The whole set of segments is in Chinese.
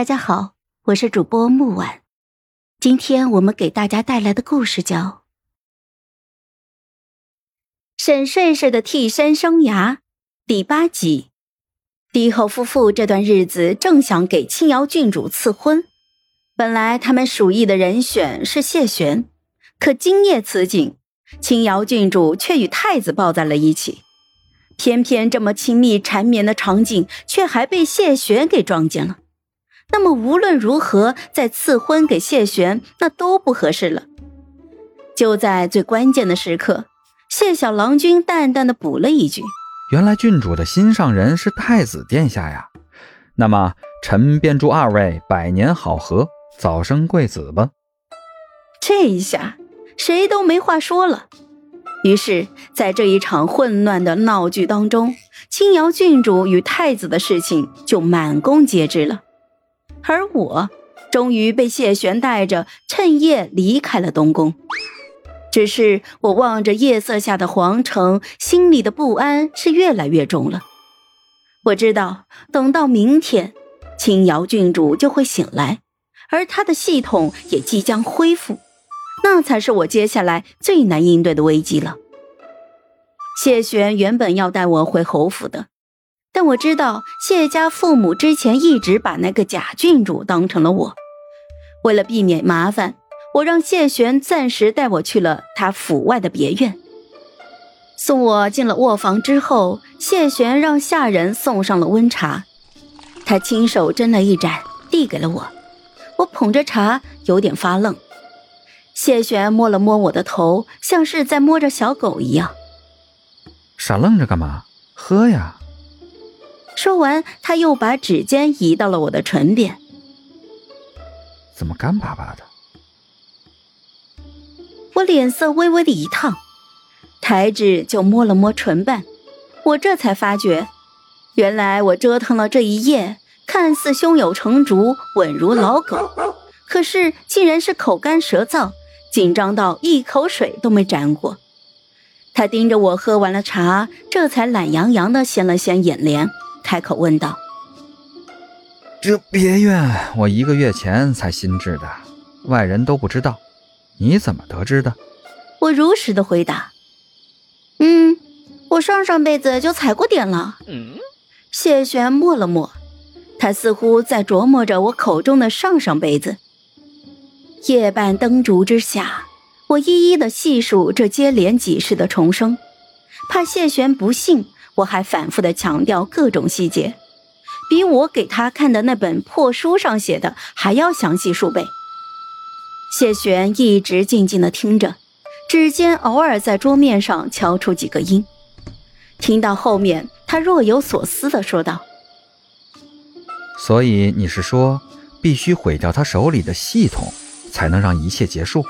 大家好，我是主播木婉，今天我们给大家带来的故事叫《沈睡睡的替身生涯》第八集。帝后夫妇这段日子正想给青瑶郡主赐婚，本来他们属意的人选是谢玄，可今夜此景，青瑶郡主却与太子抱在了一起，偏偏这么亲密缠绵的场景，却还被谢玄给撞见了。那么无论如何，再赐婚给谢玄，那都不合适了。就在最关键的时刻，谢小郎君淡淡的补了一句：“原来郡主的心上人是太子殿下呀，那么臣便祝二位百年好合，早生贵子吧。”这一下，谁都没话说了。于是，在这一场混乱的闹剧当中，青瑶郡主与太子的事情就满宫皆知了。而我终于被谢玄带着趁夜离开了东宫，只是我望着夜色下的皇城，心里的不安是越来越重了。我知道，等到明天，青瑶郡主就会醒来，而她的系统也即将恢复，那才是我接下来最难应对的危机了。谢玄原本要带我回侯府的。但我知道谢家父母之前一直把那个假郡主当成了我，为了避免麻烦，我让谢玄暂时带我去了他府外的别院。送我进了卧房之后，谢玄让下人送上了温茶，他亲手斟了一盏，递给了我。我捧着茶，有点发愣。谢玄摸了摸我的头，像是在摸着小狗一样。傻愣着干嘛？喝呀！说完，他又把指尖移到了我的唇边。怎么干巴巴的？我脸色微微的一烫，抬指就摸了摸唇瓣。我这才发觉，原来我折腾了这一夜，看似胸有成竹，稳如老狗，可是竟然是口干舌燥，紧张到一口水都没沾过。他盯着我喝完了茶，这才懒洋洋的掀了掀眼帘。开口问道：“这别院我一个月前才新置的，外人都不知道，你怎么得知的？”我如实的回答：“嗯，我上上辈子就踩过点了。”谢玄默了默，他似乎在琢磨着我口中的上上辈子。夜半灯烛之下，我一一的细数这接连几世的重生，怕谢玄不信。我还反复的强调各种细节，比我给他看的那本破书上写的还要详细数倍。谢玄一直静静的听着，指尖偶尔在桌面上敲出几个音。听到后面，他若有所思的说道：“所以你是说，必须毁掉他手里的系统，才能让一切结束？”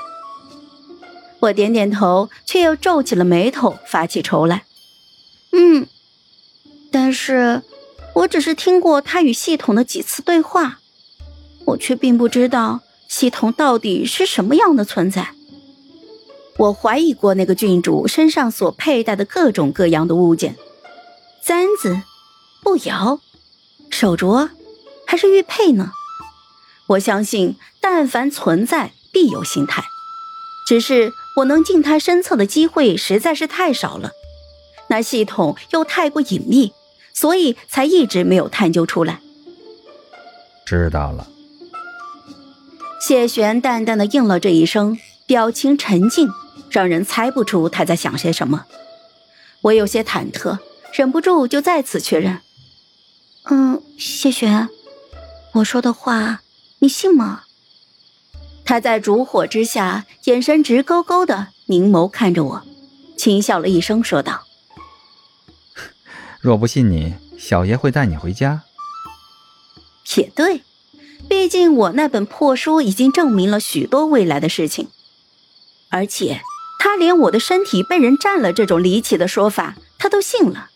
我点点头，却又皱起了眉头，发起愁来。嗯，但是，我只是听过他与系统的几次对话，我却并不知道系统到底是什么样的存在。我怀疑过那个郡主身上所佩戴的各种各样的物件，簪子、步摇、手镯，还是玉佩呢？我相信，但凡存在，必有形态，只是我能进他身侧的机会实在是太少了。那系统又太过隐秘，所以才一直没有探究出来。知道了。谢玄淡淡的应了这一声，表情沉静，让人猜不出他在想些什么。我有些忐忑，忍不住就再次确认：“嗯，谢玄，我说的话你信吗？”他在烛火之下，眼神直勾勾的凝眸看着我，轻笑了一声，说道。若不信你，小爷会带你回家。也对，毕竟我那本破书已经证明了许多未来的事情，而且他连我的身体被人占了这种离奇的说法，他都信了。